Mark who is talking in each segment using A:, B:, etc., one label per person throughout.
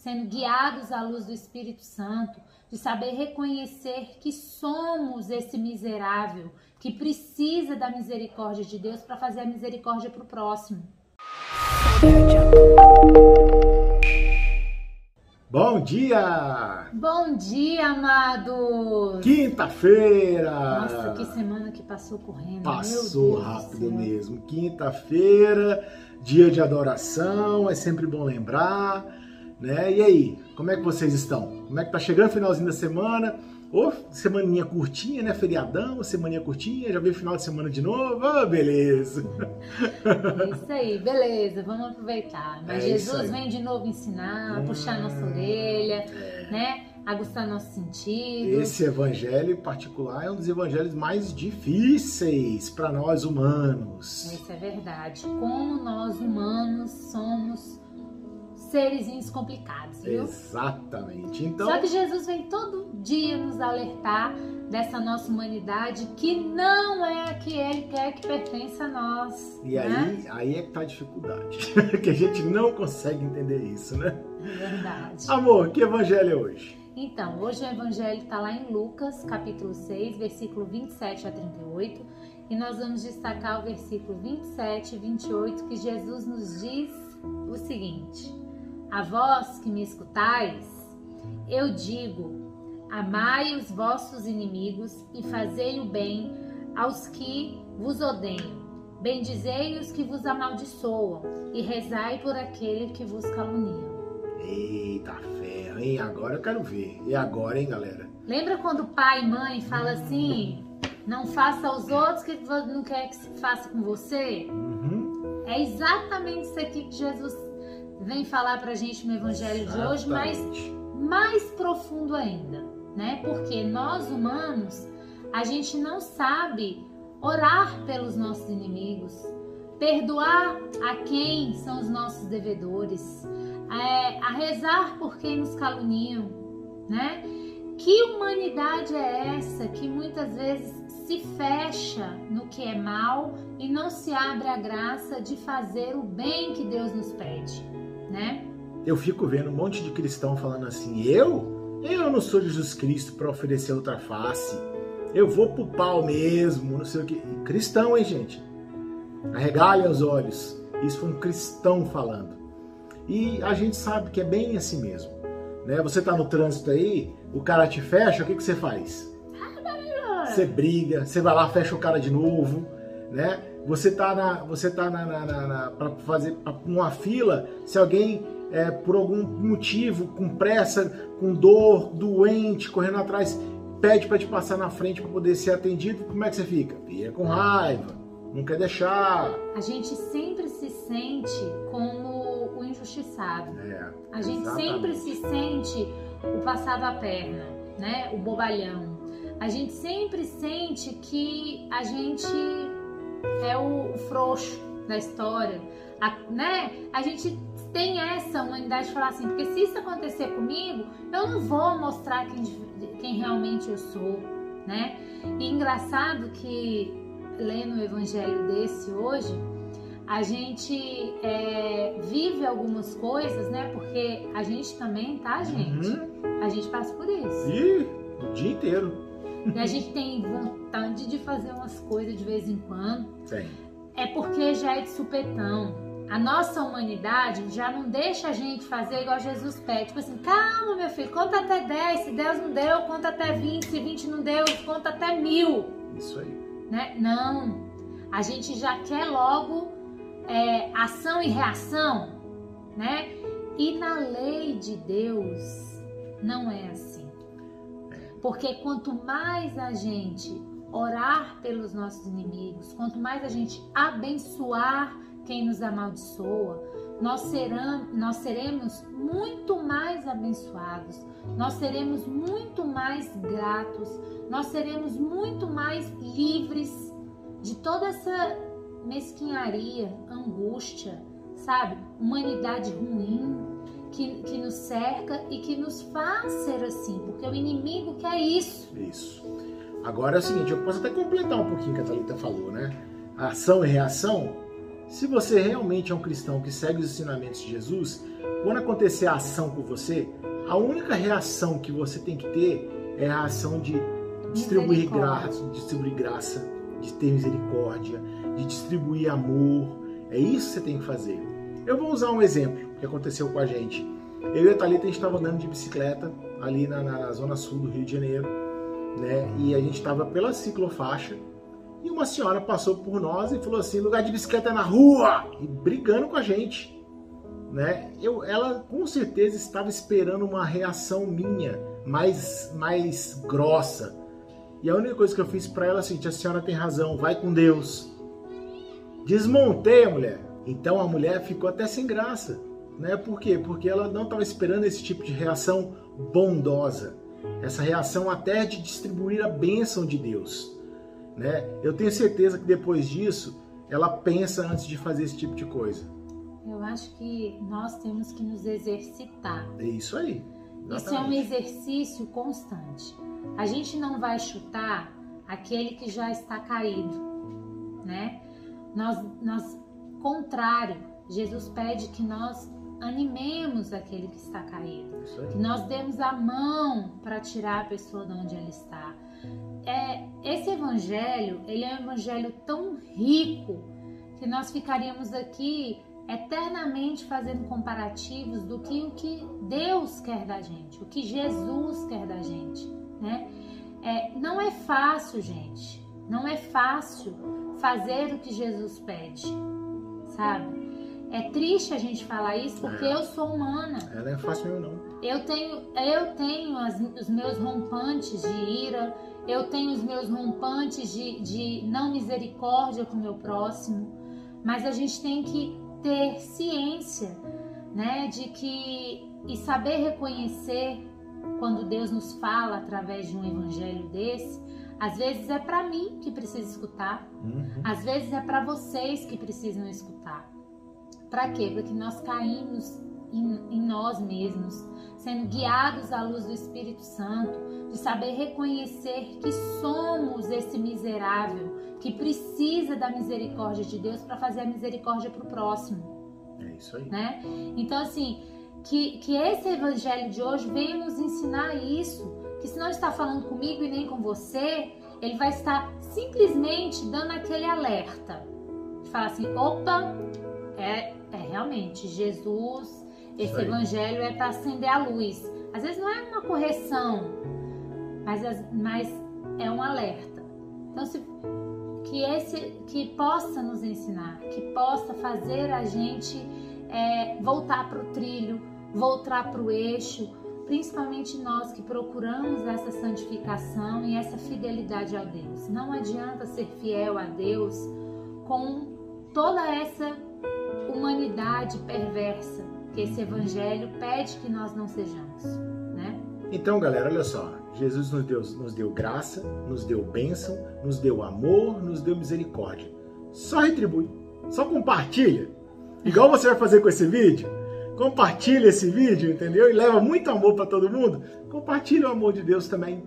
A: sendo guiados à luz do Espírito Santo, de saber reconhecer que somos esse miserável que precisa da misericórdia de Deus para fazer a misericórdia para o próximo.
B: Bom dia!
A: Bom dia, amados!
B: Quinta-feira!
A: Nossa, que semana que passou correndo.
B: Passou rápido mesmo. Quinta-feira, dia de adoração, é sempre bom lembrar, né? E aí, como é que vocês estão? Como é que tá chegando o finalzinho da semana? Ô, semaninha curtinha, né? Feriadão, semaninha curtinha, já veio final de semana de novo. Ah, beleza.
A: É isso aí, beleza, vamos aproveitar. Mas é Jesus vem de nonovo ensinar, hum, puxar nossa orelha, é. né? Aguçar nosso sentido.
B: Esse evangelho em particular é um dos evangelhos mais difíceis para nós humanos.
A: Isso é verdade. Como nós humanos somos seres complicados, viu?
B: Exatamente. Então...
A: Só que Jesus vem todo dia nos alertar dessa nossa humanidade que não é a que ele quer que pertença a nós.
B: E né? aí, aí é que tá a dificuldade, que a gente não consegue entender isso, né?
A: Verdade.
B: Amor, que evangelho é hoje?
A: Então, hoje o evangelho está lá em Lucas, capítulo 6, versículo 27 a 38, e nós vamos destacar o versículo 27 e 28, que Jesus nos diz o seguinte: a vós que me escutais, eu digo: amai os vossos inimigos e fazei o bem aos que vos odeiam. Bendizei os que vos amaldiçoam e rezai por aquele que vos calunia.
B: Eita ferro, hein? Agora eu quero ver. E agora, hein, galera?
A: Lembra quando pai e mãe fala assim: não faça aos outros que não quer que se faça com você? Uhum. É exatamente isso aqui que Jesus vem falar para a gente no Evangelho Exatamente. de hoje, mas mais profundo ainda, né? Porque nós humanos, a gente não sabe orar pelos nossos inimigos, perdoar a quem são os nossos devedores, é, a rezar por quem nos caluniam, né? Que humanidade é essa que muitas vezes se fecha no que é mal e não se abre a graça de fazer o bem que Deus nos pede? Né?
B: Eu fico vendo um monte de cristão falando assim: eu? Eu não sou Jesus Cristo para oferecer outra face. Eu vou pro pau mesmo, não sei o que. Cristão, hein, gente? Arregalem os olhos. Isso foi um cristão falando. E a gente sabe que é bem assim mesmo. Né? Você tá no trânsito aí, o cara te fecha, o que, que você faz? Você briga, você vai lá, fecha o cara de novo, né? Você tá na, você tá na, na, na, na para fazer uma fila, se alguém é, por algum motivo, com pressa, com dor, doente, correndo atrás, pede para te passar na frente para poder ser atendido, como é que você fica? Fica com raiva, não quer deixar.
A: A gente sempre se sente como o injustiçado. É, a gente exatamente. sempre se sente o passado a perna, né? O bobalhão. A gente sempre sente que a gente é o, o frouxo da história. A, né? a gente tem essa humanidade de falar assim, porque se isso acontecer comigo, eu não vou mostrar quem, quem realmente eu sou, né? E engraçado que lendo o evangelho desse hoje, a gente é, vive algumas coisas, né? Porque a gente também, tá, gente? Uhum. A gente passa por isso.
B: E o dia inteiro.
A: E a gente tem vontade de fazer umas coisas de vez em quando.
B: Sim.
A: É porque já é de supetão. A nossa humanidade já não deixa a gente fazer igual Jesus pede. Tipo assim, calma, meu filho, conta até 10. Se Deus não deu, conta até 20. Se 20 não deu, conta até mil.
B: Isso aí.
A: Né? Não. A gente já quer logo é, ação e reação, né? E na lei de Deus não é assim. Porque quanto mais a gente orar pelos nossos inimigos, quanto mais a gente abençoar quem nos amaldiçoa, nós, serão, nós seremos muito mais abençoados, nós seremos muito mais gratos, nós seremos muito mais livres de toda essa mesquinharia, angústia, sabe? Humanidade ruim, que, que nos cerca e que nos faz ser assim, porque o inimigo quer isso.
B: Isso. Agora é o seguinte, eu posso até completar um pouquinho o que a Thalita falou, né? A ação e reação. Se você realmente é um cristão que segue os ensinamentos de Jesus, quando acontecer a ação com você, a única reação que você tem que ter é a ação de distribuir graça, de distribuir graça, de ter misericórdia, de distribuir amor. É isso que você tem que fazer. Eu vou usar um exemplo que aconteceu com a gente. Eu e a Thalita, a gente estava andando de bicicleta ali na, na, zona sul do Rio de Janeiro, né? E a gente estava pela ciclofaixa e uma senhora passou por nós e falou assim: lugar de bicicleta é na rua! E brigando com a gente. Né? Eu, ela com certeza estava esperando uma reação minha mais, mais grossa. E a única coisa que eu fiz para ela é assim: a senhora tem razão, vai com Deus. Desmontei a mulher. Então a mulher ficou até sem graça. Né? Por quê? Porque ela não estava esperando esse tipo de reação bondosa. Essa reação até de distribuir a bênção de Deus. Né? Eu tenho certeza que depois disso ela pensa antes de fazer esse tipo de coisa.
A: Eu acho que nós temos que nos exercitar.
B: É isso aí.
A: Exatamente. Isso é um exercício constante. A gente não vai chutar aquele que já está caído, né? Nós, nós, contrário, Jesus pede que nós animemos aquele que está caído, que nós demos a mão para tirar a pessoa de onde ela está. É, esse evangelho, ele é um evangelho tão rico que nós ficaríamos aqui eternamente fazendo comparativos do que o que Deus quer da gente, o que Jesus quer da gente, né? É, não é fácil, gente. Não é fácil fazer o que Jesus pede, sabe? É triste a gente falar isso porque é. eu sou humana.
B: Ela é fácil não.
A: Eu tenho, eu tenho as, os meus rompantes de ira, eu tenho os meus rompantes de, de não misericórdia com o meu próximo, mas a gente tem que ter ciência, né, de que e saber reconhecer quando Deus nos fala através de um evangelho desse, às vezes é para mim que precisa escutar, uhum. às vezes é para vocês que precisam escutar. Para quê? Para que nós caímos em, em, nós mesmos, sendo guiados à luz do Espírito Santo, de saber reconhecer que somos esse miserável que precisa da misericórdia de Deus para fazer a misericórdia para o próximo.
B: É isso aí.
A: Né? Então, assim, que, que esse evangelho de hoje venha nos ensinar isso. Que se não está falando comigo e nem com você, ele vai estar simplesmente dando aquele alerta. De falar assim: opa, é realmente, Jesus, esse evangelho é para acender a luz. Às vezes não é uma correção, mas, mas é um alerta. Então, se, que esse que possa nos ensinar, que possa fazer a gente é, voltar para o trilho, voltar para o eixo, principalmente nós que procuramos essa santificação e essa fidelidade a Deus. Não adianta ser fiel a Deus com toda essa humanidade perversa que esse evangelho pede que nós não sejamos, né?
B: Então, galera, olha só, Jesus nos deu, nos deu graça, nos deu bênção, nos deu amor, nos deu misericórdia. Só retribui, só compartilha. Igual você vai fazer com esse vídeo. Compartilha esse vídeo, entendeu? E leva muito amor para todo mundo. Compartilha o amor de Deus também.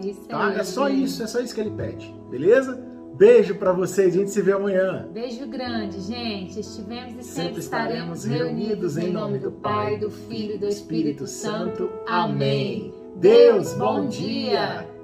A: É isso
B: tá?
A: aí.
B: É só isso, é só isso que ele pede. Beleza? Beijo para vocês, a gente se vê amanhã.
A: Beijo grande, gente. Estivemos e sempre, sempre estaremos reunidos em nome do Pai, do Filho e do Espírito Santo. Amém. Deus, bom dia.